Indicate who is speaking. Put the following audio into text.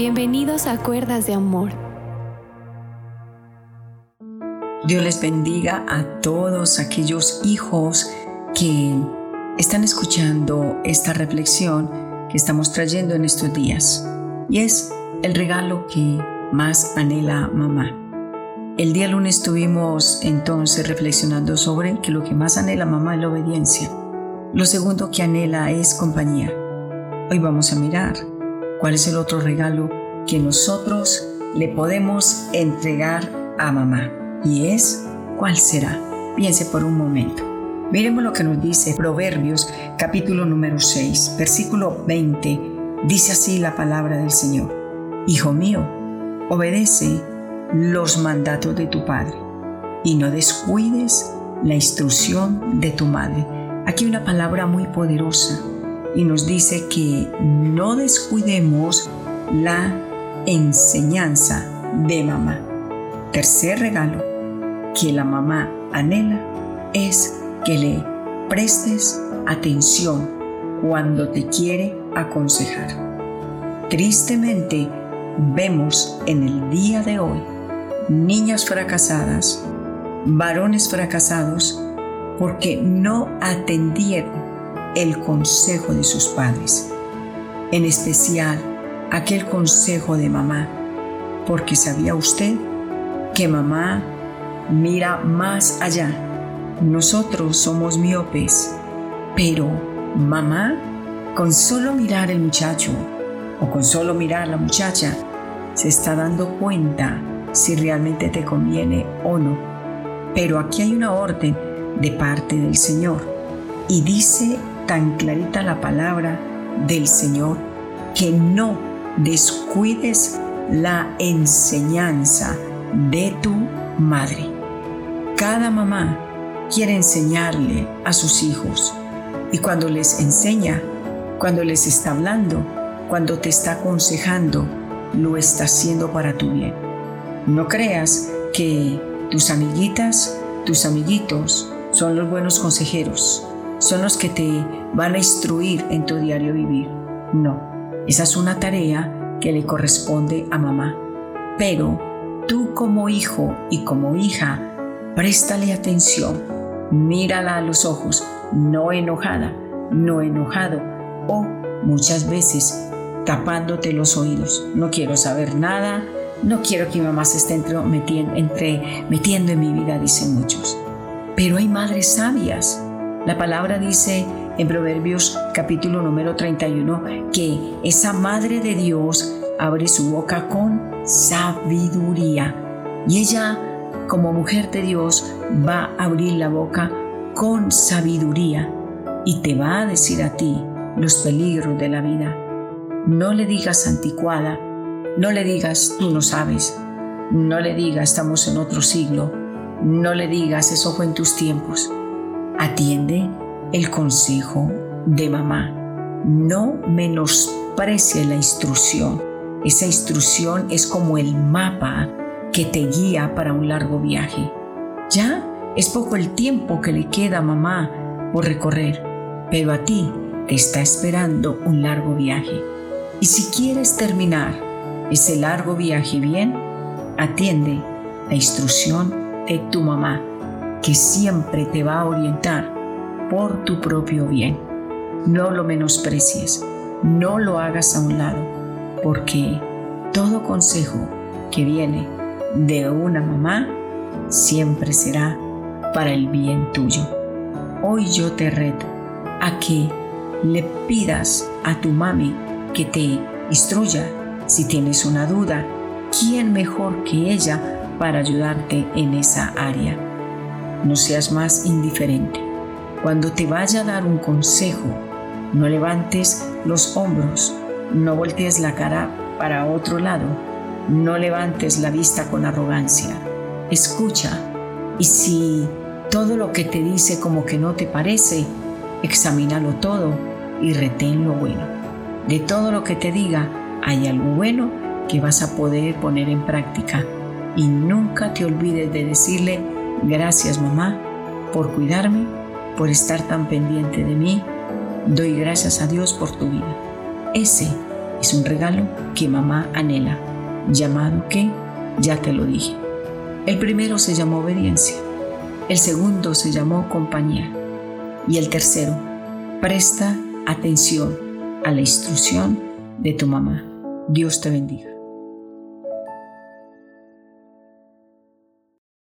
Speaker 1: a Cuerdas de Amor.
Speaker 2: Dios les bendiga a todos aquellos hijos que están escuchando esta reflexión que estamos trayendo en estos días. Y es el regalo que más anhela mamá. El día lunes estuvimos entonces reflexionando sobre que lo que más anhela mamá es la obediencia. Lo segundo que anhela es compañía. Hoy vamos a mirar cuál es el otro regalo que nosotros le podemos entregar a mamá. Y es, ¿cuál será? Piense por un momento. Miremos lo que nos dice Proverbios capítulo número 6, versículo 20. Dice así la palabra del Señor. Hijo mío, obedece los mandatos de tu Padre y no descuides la instrucción de tu madre. Aquí una palabra muy poderosa y nos dice que no descuidemos la enseñanza de mamá. Tercer regalo que la mamá anhela es que le prestes atención cuando te quiere aconsejar. Tristemente vemos en el día de hoy niñas fracasadas, varones fracasados, porque no atendieron el consejo de sus padres, en especial aquel consejo de mamá, porque sabía usted que mamá mira más allá. Nosotros somos miopes, pero mamá, con solo mirar el muchacho o con solo mirar la muchacha, se está dando cuenta si realmente te conviene o no. Pero aquí hay una orden de parte del Señor y dice tan clarita la palabra del Señor que no descuides la enseñanza de tu madre. Cada mamá quiere enseñarle a sus hijos y cuando les enseña, cuando les está hablando, cuando te está aconsejando, lo está haciendo para tu bien. No creas que tus amiguitas, tus amiguitos son los buenos consejeros, son los que te van a instruir en tu diario vivir. No, esa es una tarea que le corresponde a mamá. Pero tú como hijo y como hija, préstale atención, mírala a los ojos, no enojada, no enojado o muchas veces tapándote los oídos. No quiero saber nada, no quiero que mamá se esté entre, metiendo en mi vida, dicen muchos. Pero hay madres sabias. La palabra dice en Proverbios capítulo número 31 que esa Madre de Dios abre su boca con sabiduría y ella como mujer de Dios va a abrir la boca con sabiduría y te va a decir a ti los peligros de la vida. No le digas anticuada, no le digas tú no sabes, no le digas estamos en otro siglo, no le digas eso fue en tus tiempos. Atiende el consejo de mamá. No menosprecie la instrucción. Esa instrucción es como el mapa que te guía para un largo viaje. Ya es poco el tiempo que le queda a mamá por recorrer, pero a ti te está esperando un largo viaje. Y si quieres terminar ese largo viaje bien, atiende la instrucción de tu mamá, que siempre te va a orientar por tu propio bien. No lo menosprecies, no lo hagas a un lado, porque todo consejo que viene de una mamá siempre será para el bien tuyo. Hoy yo te reto a que le pidas a tu mami que te instruya si tienes una duda. ¿Quién mejor que ella para ayudarte en esa área? No seas más indiferente. Cuando te vaya a dar un consejo, no levantes los hombros, no voltees la cara para otro lado, no levantes la vista con arrogancia. Escucha y si todo lo que te dice como que no te parece, examínalo todo y retén lo bueno. De todo lo que te diga, hay algo bueno que vas a poder poner en práctica. Y nunca te olvides de decirle, gracias mamá por cuidarme por estar tan pendiente de mí. Doy gracias a Dios por tu vida. Ese es un regalo que mamá anhela. llamado que, ya te lo dije. El primero se llamó obediencia, el segundo se llamó compañía y el tercero, presta atención a la instrucción de tu mamá. Dios te bendiga.